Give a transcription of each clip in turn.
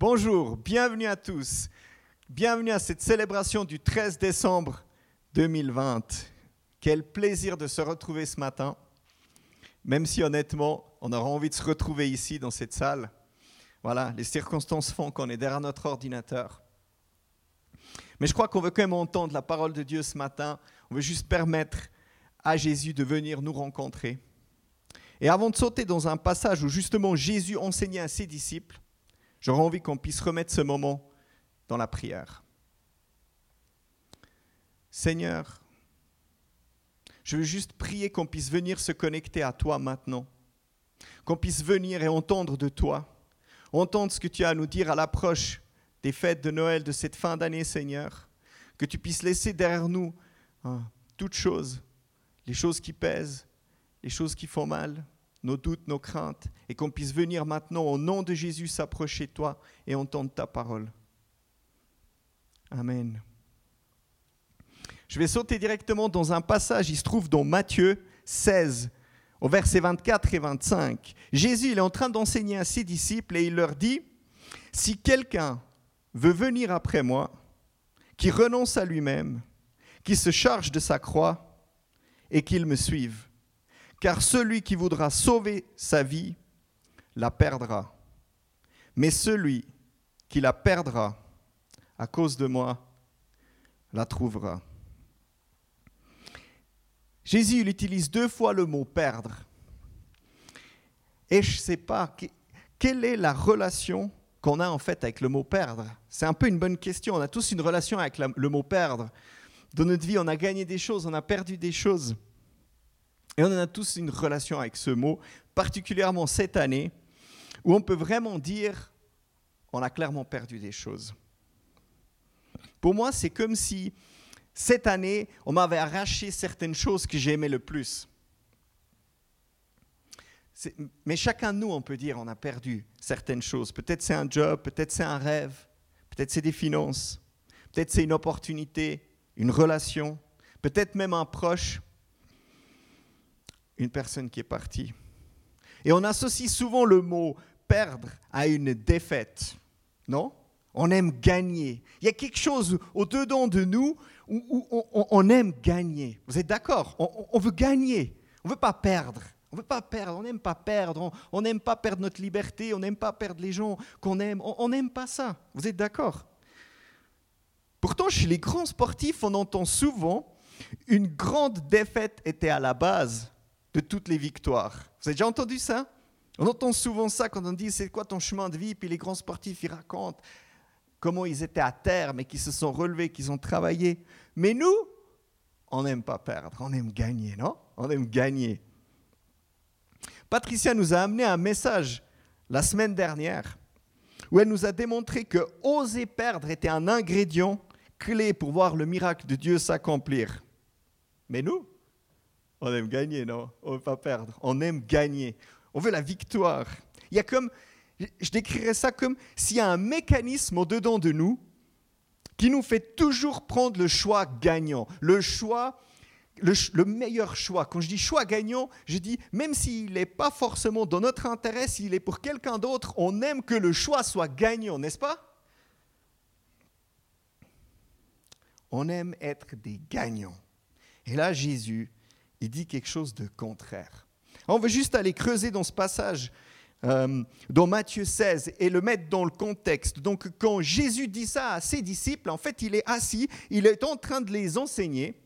Bonjour, bienvenue à tous. Bienvenue à cette célébration du 13 décembre 2020. Quel plaisir de se retrouver ce matin, même si honnêtement, on aura envie de se retrouver ici dans cette salle. Voilà, les circonstances font qu'on est derrière notre ordinateur. Mais je crois qu'on veut quand même entendre la parole de Dieu ce matin. On veut juste permettre à Jésus de venir nous rencontrer. Et avant de sauter dans un passage où justement Jésus enseignait à ses disciples, j'aurais envie qu'on puisse remettre ce moment dans la prière. Seigneur, je veux juste prier qu'on puisse venir se connecter à toi maintenant, qu'on puisse venir et entendre de toi, entendre ce que tu as à nous dire à l'approche des fêtes de Noël de cette fin d'année, Seigneur, que tu puisses laisser derrière nous hein, toutes choses, les choses qui pèsent, les choses qui font mal, nos doutes, nos craintes, et qu'on puisse venir maintenant au nom de Jésus s'approcher de toi et entendre ta parole. Amen. Je vais sauter directement dans un passage, il se trouve dans Matthieu 16, au verset 24 et 25. Jésus est en train d'enseigner à ses disciples et il leur dit, si quelqu'un veut venir après moi, qui renonce à lui-même, qui se charge de sa croix et qu'il me suive. Car celui qui voudra sauver sa vie la perdra. Mais celui qui la perdra à cause de moi la trouvera. Jésus il utilise deux fois le mot perdre. Et je ne sais pas quelle est la relation qu'on a en fait avec le mot perdre? C'est un peu une bonne question. On a tous une relation avec le mot perdre. Dans notre vie, on a gagné des choses, on a perdu des choses. Et on a tous une relation avec ce mot, particulièrement cette année, où on peut vraiment dire, on a clairement perdu des choses. Pour moi, c'est comme si cette année, on m'avait arraché certaines choses que j'aimais le plus. Mais chacun de nous, on peut dire, on a perdu certaines choses. Peut-être c'est un job, peut-être c'est un rêve, peut-être c'est des finances, peut-être c'est une opportunité, une relation, peut-être même un proche une personne qui est partie. Et on associe souvent le mot perdre à une défaite, non? On aime gagner. Il y a quelque chose au-dedans de nous où, on, aime gagner. Vous êtes d'accord? On, veut gagner. On ne veut pas perdre. On ne veut pas perdre, on n'aime pas perdre, on n'aime pas perdre notre liberté, on n'aime pas perdre les gens qu'on aime, on n'aime pas ça. Vous êtes d'accord? Pourtant, chez les grands sportifs, on entend souvent une grande défaite était à la base de toutes les victoires. Vous avez déjà entendu ça? On entend souvent ça quand on dit c'est quoi ton chemin de vie, puis les grands sportifs ils racontent comment ils étaient à terre, mais qu'ils se sont relevés, qu'ils ont travaillé. Mais nous, on n'aime pas perdre, on aime gagner, non? On aime gagner. Patricia nous a amené un message la semaine dernière où elle nous a démontré que oser perdre était un ingrédient clé pour voir le miracle de Dieu s'accomplir. Mais nous, on aime gagner, non? On ne veut pas perdre. On aime gagner. On veut la victoire. Il y a comme, je décrirais ça comme s'il y a un mécanisme au-dedans de nous qui nous fait toujours prendre le choix gagnant, le choix, le, meilleur choix. Quand je dis choix gagnant, je dis même s'il n'est pas forcément dans notre intérêt, s'il est pour quelqu'un d'autre, on aime que le choix soit gagnant, n'est-ce pas? On aime être des gagnants. Et là, Jésus il dit quelque chose de contraire. On veut juste aller creuser dans ce passage euh, dans Matthieu 16 et le mettre dans le contexte. Donc quand Jésus dit ça à ses disciples, en fait il est assis, il est en train de les enseigner,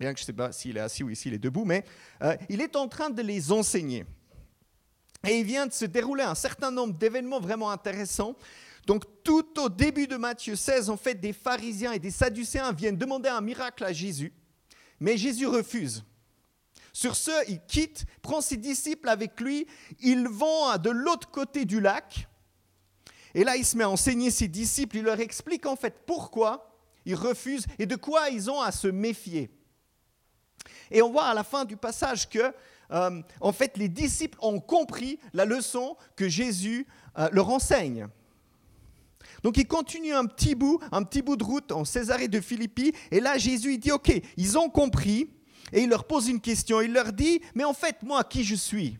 bien que je ne sais pas s'il est assis ou s'il est debout, mais euh, il est en train de les enseigner. Et il vient de se dérouler un certain nombre d'événements vraiment intéressants. Donc tout au début de Matthieu 16, en fait, des pharisiens et des sadducéens viennent demander un miracle à Jésus, mais Jésus refuse. Sur ce, il quitte, prend ses disciples avec lui, ils vont de l'autre côté du lac. Et là, il se met à enseigner ses disciples, il leur explique en fait pourquoi ils refusent et de quoi ils ont à se méfier. Et on voit à la fin du passage que, euh, en fait, les disciples ont compris la leçon que Jésus euh, leur enseigne. Donc ils continuent un petit bout, un petit bout de route en Césarée de Philippi, et là Jésus il dit ok, ils ont compris, et il leur pose une question. Il leur dit, mais en fait, moi, qui je suis?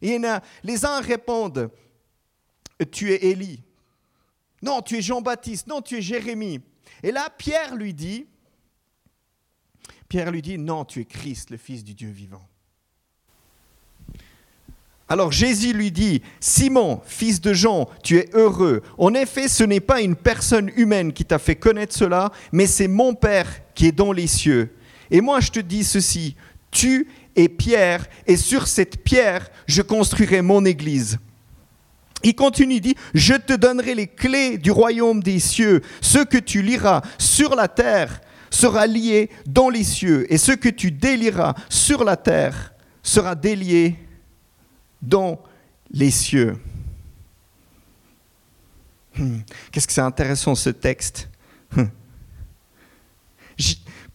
Et les uns répondent, tu es Élie. Non, tu es Jean-Baptiste. Non, tu es Jérémie. Et là, Pierre lui dit, Pierre lui dit, non, tu es Christ, le Fils du Dieu vivant. Alors Jésus lui dit, Simon, fils de Jean, tu es heureux. En effet, ce n'est pas une personne humaine qui t'a fait connaître cela, mais c'est mon Père qui est dans les cieux. Et moi, je te dis ceci, tu es Pierre, et sur cette pierre, je construirai mon Église. Il continue, il dit, je te donnerai les clés du royaume des cieux. Ce que tu liras sur la terre sera lié dans les cieux, et ce que tu délieras sur la terre sera délié dans les cieux. Hmm. Qu'est-ce que c'est intéressant ce texte? Hmm.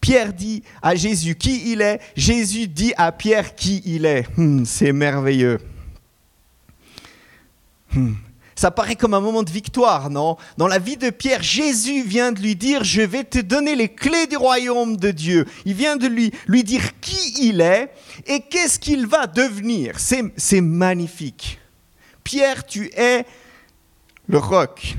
Pierre dit à Jésus qui il est, Jésus dit à Pierre qui il est. Hmm, c'est merveilleux. Ça paraît comme un moment de victoire, non? Dans la vie de Pierre, Jésus vient de lui dire, je vais te donner les clés du royaume de Dieu. Il vient de lui, lui dire qui il est et qu'est-ce qu'il va devenir. C'est magnifique. Pierre, tu es le roc.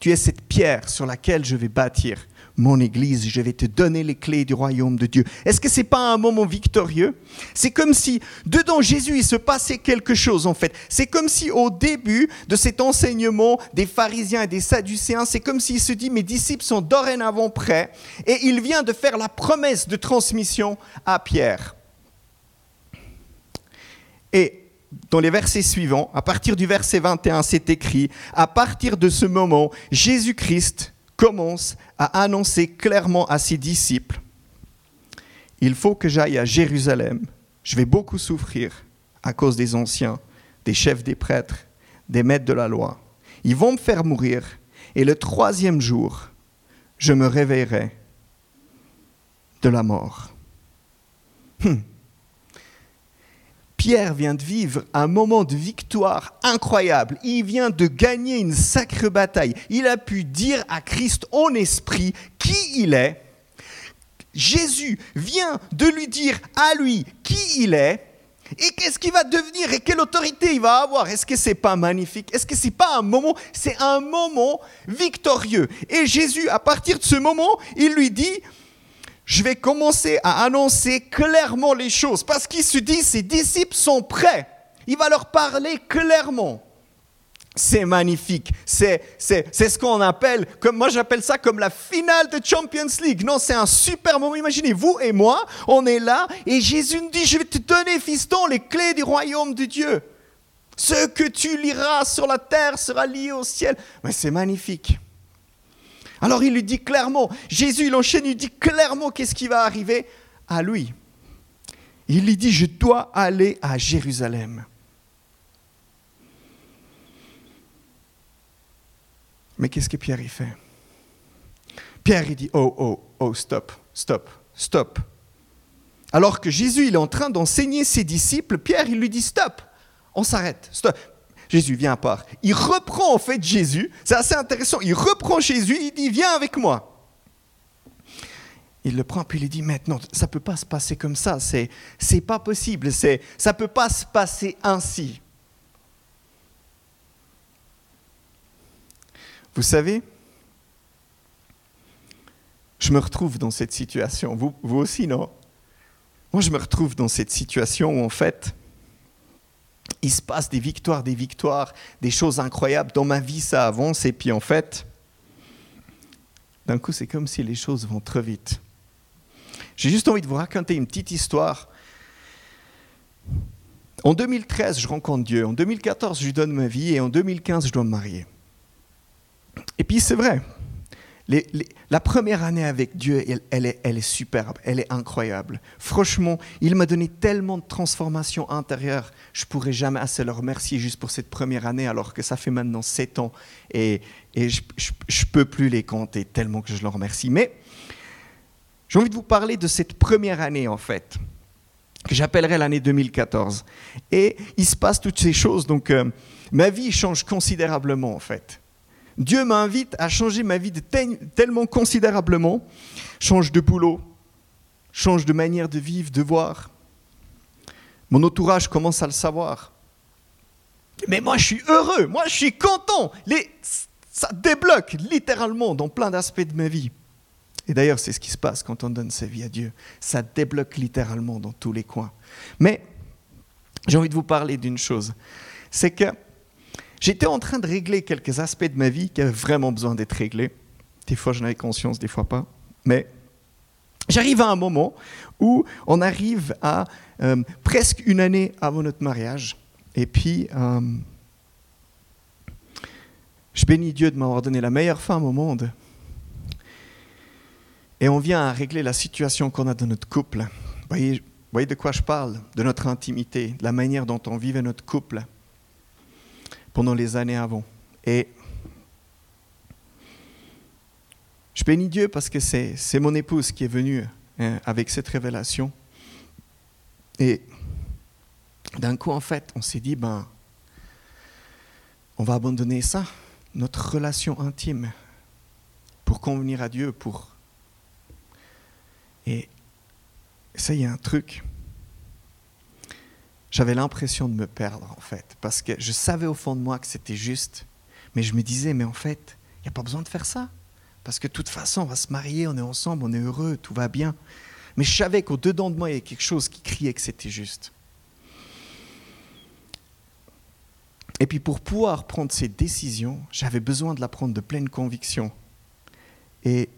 Tu es cette pierre sur laquelle je vais bâtir mon Église, je vais te donner les clés du royaume de Dieu. Est-ce que ce n'est pas un moment victorieux? C'est comme si dedans Jésus, il se passait quelque chose en fait. C'est comme si au début de cet enseignement des pharisiens et des sadducéens, c'est comme s'il se dit, mes disciples sont dorénavant prêts et il vient de faire la promesse de transmission à Pierre. Et dans les versets suivants, à partir du verset 21, c'est écrit, à partir de ce moment, Jésus-Christ commence à annoncer clairement à ses disciples, il faut que j'aille à Jérusalem, je vais beaucoup souffrir à cause des anciens, des chefs des prêtres, des maîtres de la loi. Ils vont me faire mourir, et le troisième jour, je me réveillerai de la mort. Hum. Pierre vient de vivre un moment de victoire incroyable. Il vient de gagner une sacrée bataille. Il a pu dire à Christ en esprit qui il est. Jésus vient de lui dire à lui qui il est. Et qu'est-ce qu'il va devenir et quelle autorité il va avoir? Est-ce que c'est pas magnifique? Est-ce que c'est pas un moment? C'est un moment victorieux. Et Jésus, à partir de ce moment, il lui dit je vais commencer à annoncer clairement les choses parce qu'il se dit, ses disciples sont prêts. Il va leur parler clairement. C'est magnifique. C'est, ce qu'on appelle, comme moi j'appelle ça comme la finale de Champions League. Non, c'est un super moment. Imaginez, vous et moi, on est là et Jésus nous dit, je vais te donner, fiston, les clés du royaume de Dieu. Ce que tu liras sur la terre sera lié au ciel. Mais c'est magnifique. Alors il lui dit clairement, Jésus il enchaîne, il dit clairement qu'est-ce qui va arriver à lui. Il lui dit, je dois aller à Jérusalem. Mais qu'est-ce que Pierre y fait? Pierre il dit, oh, oh, oh, stop, stop, stop. Alors que Jésus il est en train d'enseigner ses disciples, Pierre il lui dit, stop, on s'arrête, stop. Jésus vient à part. Il reprend en fait Jésus, c'est assez intéressant, il reprend Jésus, il dit viens avec moi. Il le prend puis il dit maintenant ça peut pas se passer comme ça, c'est c'est pas possible, c'est ça peut pas se passer ainsi. Vous savez, je me retrouve dans cette situation. Vous, vous aussi, non? Moi, je me retrouve dans cette situation où, en fait, il se passe des victoires, des victoires, des choses incroyables. Dans ma vie, ça avance. Et puis en fait, d'un coup, c'est comme si les choses vont trop vite. J'ai juste envie de vous raconter une petite histoire. En 2013, je rencontre Dieu. En 2014, je lui donne ma vie. Et en 2015, je dois me marier. Et puis c'est vrai, la première année avec Dieu, elle, est, superbe, elle est incroyable. Franchement, il m'a donné tellement de transformations intérieures, je pourrais jamais assez le remercier juste pour cette première année, alors que ça fait maintenant sept ans et, et je ne peux plus les compter tellement que je le remercie. Mais j'ai envie de vous parler de cette première année, en fait, que j'appellerai l'année 2014. Et il se passe toutes ces choses, donc euh, ma vie change considérablement, en fait. Dieu m'invite à changer ma vie tellement considérablement. Change de boulot, change de manière de vivre, de voir. Mon entourage commence à le savoir. Mais moi, je suis heureux, moi, je suis content. Ça débloque littéralement dans plein d'aspects de ma vie. Et d'ailleurs, c'est ce qui se passe quand on donne sa vie à Dieu. Ça débloque littéralement dans tous les coins. Mais j'ai envie de vous parler d'une chose. C'est que j'étais en train de régler quelques aspects de ma vie qui avaient vraiment besoin d'être réglés. Des fois, j'en avais conscience, des fois pas. Mais j'arrive à un moment où on arrive à euh, presque une année avant notre mariage. Et puis, euh, je bénis Dieu de m'avoir donné la meilleure femme au monde. Et on vient à régler la situation qu'on a dans notre couple. Vous voyez, voyez de quoi je parle? De notre intimité, de la manière dont on vivait notre couple pendant les années avant. Et je bénis Dieu parce que c'est, mon épouse qui est venue hein, avec cette révélation. Et d'un coup, en fait, on s'est dit, ben, on va abandonner ça notre relation intime pour convenir à Dieu, pour... Et ça, il y a un truc. J'avais l'impression de me perdre, en fait, parce que je savais au fond de moi que c'était juste, mais je me disais, mais en fait, il n'y a pas besoin de faire ça, parce que de toute façon, on va se marier, on est ensemble, on est heureux, tout va bien. Mais je savais qu'au-dedans de moi, il y avait quelque chose qui criait que c'était juste. Et puis pour pouvoir prendre ces décisions, j'avais besoin de la prendre de pleine conviction. Et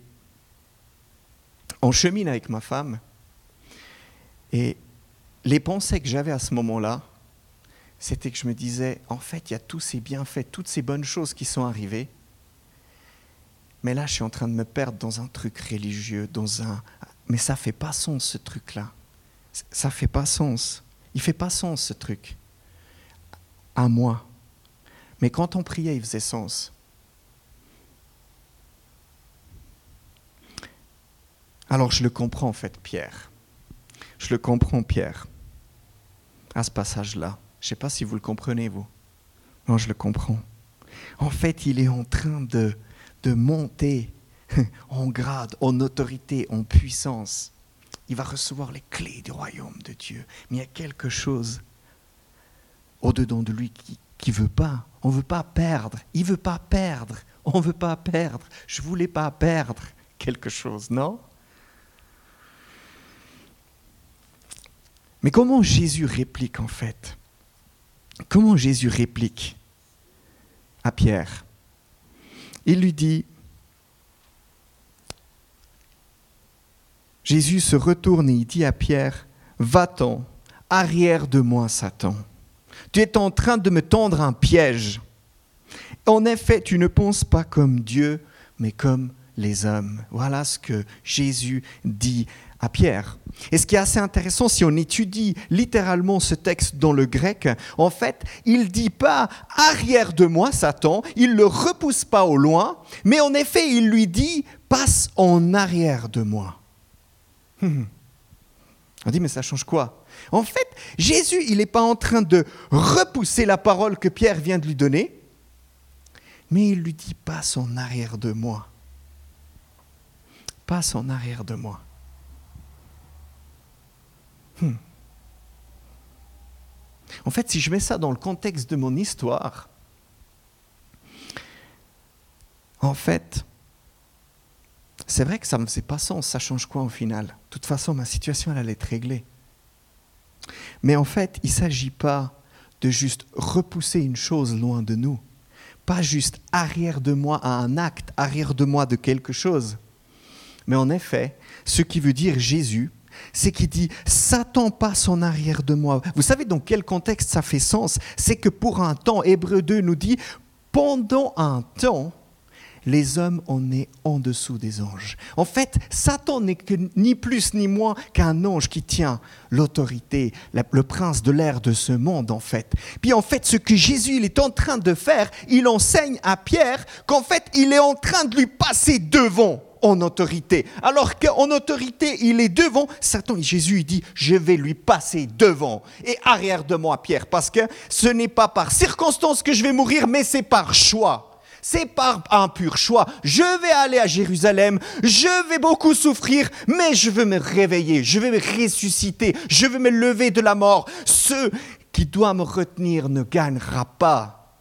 on chemine avec ma femme. Et les pensées que j'avais à ce moment-là, c'était que je me disais, en fait, il y a tous ces bienfaits, toutes ces bonnes choses qui sont arrivées. Mais là, je suis en train de me perdre dans un truc religieux, dans un... Mais ça fait pas sens, ce truc-là. Ça fait pas sens. Il fait pas sens, ce truc. À moi. Mais quand on priait, il faisait sens. Alors je le comprends en fait, Pierre. Je le comprends, Pierre, à ce passage-là. Je ne sais pas si vous le comprenez, vous. Non, je le comprends. En fait, il est en train de, de monter en grade, en autorité, en puissance. Il va recevoir les clés du royaume de Dieu. Mais il y a quelque chose au-dedans de lui qui, qui veut pas. On veut pas perdre. Il veut pas perdre. On veut pas perdre. Je voulais pas perdre quelque chose, non? Mais comment Jésus réplique en fait? Comment Jésus réplique à Pierre? Il lui dit, Jésus se retourne et il dit à Pierre, Va-t'en, arrière de moi Satan. Tu es en train de me tendre un piège. En effet, tu ne penses pas comme Dieu, mais comme les hommes. Voilà ce que Jésus dit à Pierre. Et ce qui est assez intéressant, si on étudie littéralement ce texte dans le grec, en fait, il dit pas arrière de moi, Satan, il ne le repousse pas au loin, mais en effet, il lui dit passe en arrière de moi. On dit, mais ça change quoi? En fait, Jésus, il n'est pas en train de repousser la parole que Pierre vient de lui donner, mais il lui dit, passe en arrière de moi. Passe en arrière de moi. Hmm. En fait, si je mets ça dans le contexte de mon histoire, en fait, c'est vrai que ça ne me faisait pas sens, ça change quoi au final? De toute façon, ma situation, elle allait être réglée. Mais en fait, il ne s'agit pas de juste repousser une chose loin de nous, pas juste arrière de moi à un acte, arrière de moi de quelque chose. Mais en effet, ce qui veut dire Jésus, c'est qu'il dit Satan passe en arrière de moi. Vous savez dans quel contexte ça fait sens? C'est que pour un temps, Hébreu 2 nous dit pendant un temps, les hommes, on est en dessous des anges. En fait, Satan n'est ni plus ni moins qu'un ange qui tient l'autorité, le prince de l'air de ce monde, en fait. Puis en fait, ce que Jésus il est en train de faire, il enseigne à Pierre qu'en fait, il est en train de lui passer devant en autorité. Alors qu'en autorité, il est devant, Satan, Jésus il dit, je vais lui passer devant et arrière de moi, Pierre, parce que ce n'est pas par circonstance que je vais mourir, mais c'est par choix. C'est par un pur choix. Je vais aller à Jérusalem, je vais beaucoup souffrir, mais je veux me réveiller, je vais me ressusciter, je veux me lever de la mort. Ce qui doit me retenir ne gagnera pas.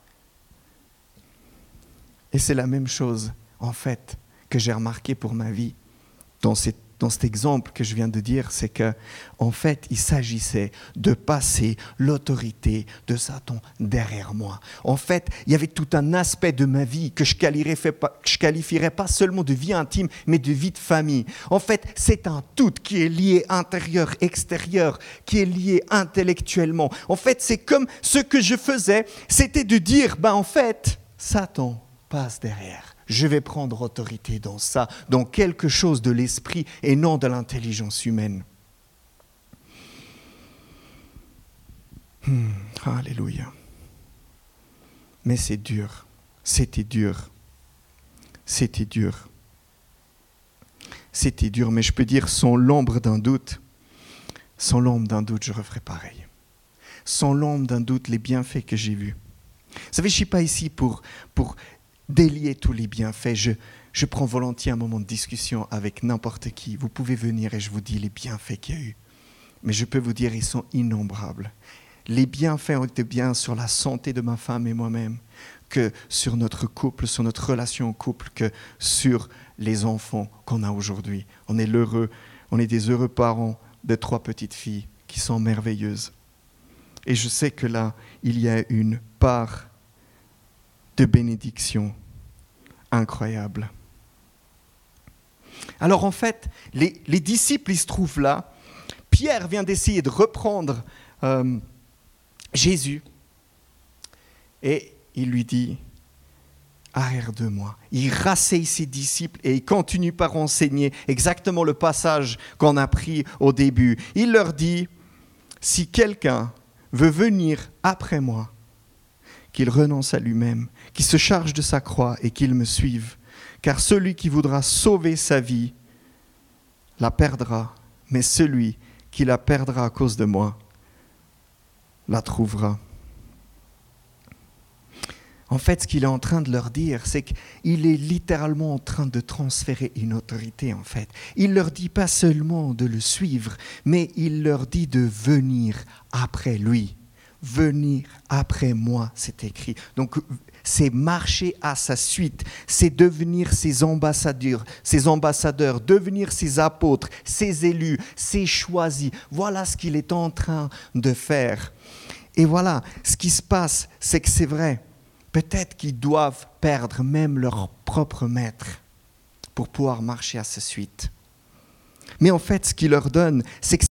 Et c'est la même chose, en fait, que j'ai remarqué pour ma vie dans cet exemple que je viens de dire, c'est que en fait, il s'agissait de passer l'autorité de Satan derrière moi. En fait, il y avait tout un aspect de ma vie que je qualifierais pas, je qualifierais pas seulement de vie intime, mais de vie de famille. En fait, c'est un tout qui est lié intérieur, extérieur, qui est lié intellectuellement. En fait, c'est comme ce que je faisais, c'était de dire, ben en fait, Satan passe derrière je vais prendre autorité dans ça, dans quelque chose de l'esprit et non de l'intelligence humaine. Hmm, alléluia. Mais c'est dur, c'était dur, c'était dur. C'était dur, mais je peux dire sans l'ombre d'un doute, sans l'ombre d'un doute, je referai pareil. Sans l'ombre d'un doute, les bienfaits que j'ai vus. Vous savez, je ne suis pas ici pour, pour délier tous les bienfaits. Je, je prends volontiers un moment de discussion avec n'importe qui. Vous pouvez venir et je vous dis les bienfaits qu'il y a eu. Mais je peux vous dire, ils sont innombrables. Les bienfaits ont été bien sur la santé de ma femme et moi-même, que sur notre couple, sur notre relation au couple, que sur les enfants qu'on a aujourd'hui. On est l'heureux, on est des heureux parents de trois petites filles qui sont merveilleuses. Et je sais que là, il y a une part de bénédiction incroyable. Alors en fait, les, disciples, ils se trouvent là. Pierre vient d'essayer de reprendre euh, Jésus et il lui dit, arrière de moi. Il rasseille ses disciples et il continue par enseigner exactement le passage qu'on a pris au début. Il leur dit, si quelqu'un veut venir après moi, qu'il renonce à lui-même, qu'il se charge de sa croix et qu'il me suive. Car celui qui voudra sauver sa vie la perdra, mais celui qui la perdra à cause de moi la trouvera. En fait, ce qu'il est en train de leur dire, c'est qu'il est littéralement en train de transférer une autorité, en fait. Il leur dit pas seulement de le suivre, mais il leur dit de venir après lui venir après moi, c'est écrit. Donc c'est marcher à sa suite, c'est devenir ses ambassadeurs, ses ambassadeurs, devenir ses apôtres, ses élus, ses choisis. Voilà ce qu'il est en train de faire. Et voilà, ce qui se passe, c'est que c'est vrai. Peut-être qu'ils doivent perdre même leur propre maître pour pouvoir marcher à sa suite. Mais en fait, ce qu'il leur donne, c'est que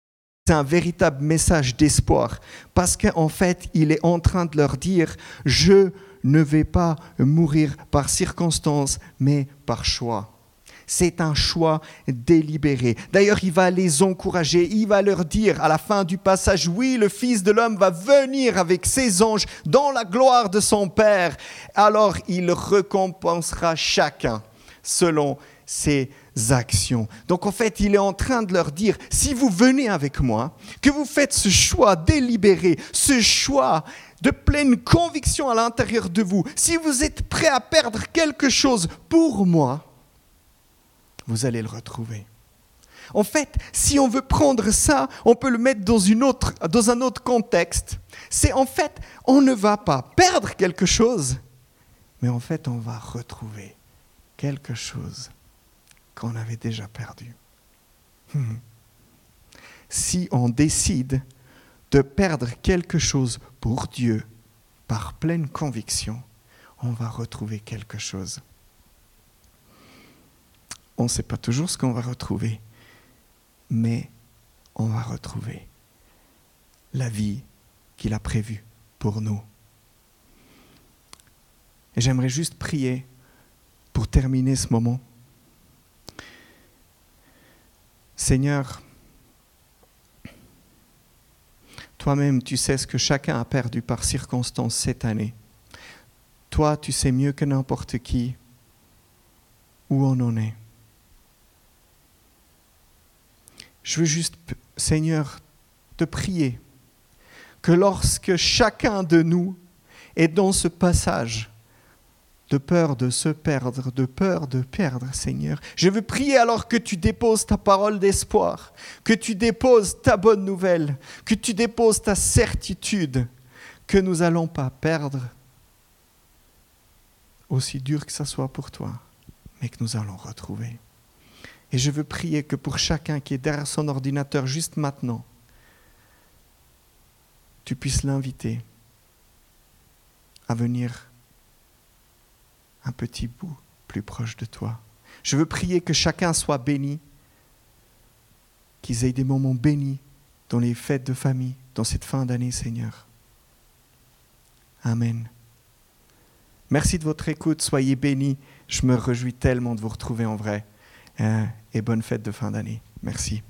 c'est un véritable message d'espoir parce qu'en fait, il est en train de leur dire, je ne vais pas mourir par circonstance, mais par choix. C'est un choix délibéré. D'ailleurs, il va les encourager, il va leur dire à la fin du passage, oui, le Fils de l'homme va venir avec ses anges dans la gloire de son Père. Alors il récompensera chacun selon ses actions. Donc en fait, il est en train de leur dire, si vous venez avec moi, que vous faites ce choix délibéré, ce choix de pleine conviction à l'intérieur de vous, si vous êtes prêt à perdre quelque chose pour moi, vous allez le retrouver. En fait, si on veut prendre ça, on peut le mettre dans, une autre, dans un autre contexte. C'est en fait, on ne va pas perdre quelque chose, mais en fait, on va retrouver quelque chose qu'on avait déjà perdu. Hmm. Si on décide de perdre quelque chose pour Dieu par pleine conviction, on va retrouver quelque chose. On ne sait pas toujours ce qu'on va retrouver, mais on va retrouver la vie qu'il a prévue pour nous. Et j'aimerais juste prier pour terminer ce moment. Seigneur, toi-même, tu sais ce que chacun a perdu par circonstance cette année. Toi, tu sais mieux que n'importe qui où on en est. Je veux juste, Seigneur, te prier que lorsque chacun de nous est dans ce passage, de peur de se perdre, de peur de perdre, Seigneur. Je veux prier alors que tu déposes ta parole d'espoir, que tu déposes ta bonne nouvelle, que tu déposes ta certitude que nous n'allons pas perdre, aussi dur que ça soit pour toi, mais que nous allons retrouver. Et je veux prier que pour chacun qui est derrière son ordinateur juste maintenant, tu puisses l'inviter à venir un petit bout plus proche de toi. Je veux prier que chacun soit béni, qu'ils aient des moments bénis dans les fêtes de famille, dans cette fin d'année, Seigneur. Amen. Merci de votre écoute, soyez bénis. Je me réjouis tellement de vous retrouver en vrai. Euh, et bonne fête de fin d'année. Merci.